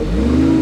Mm-hmm.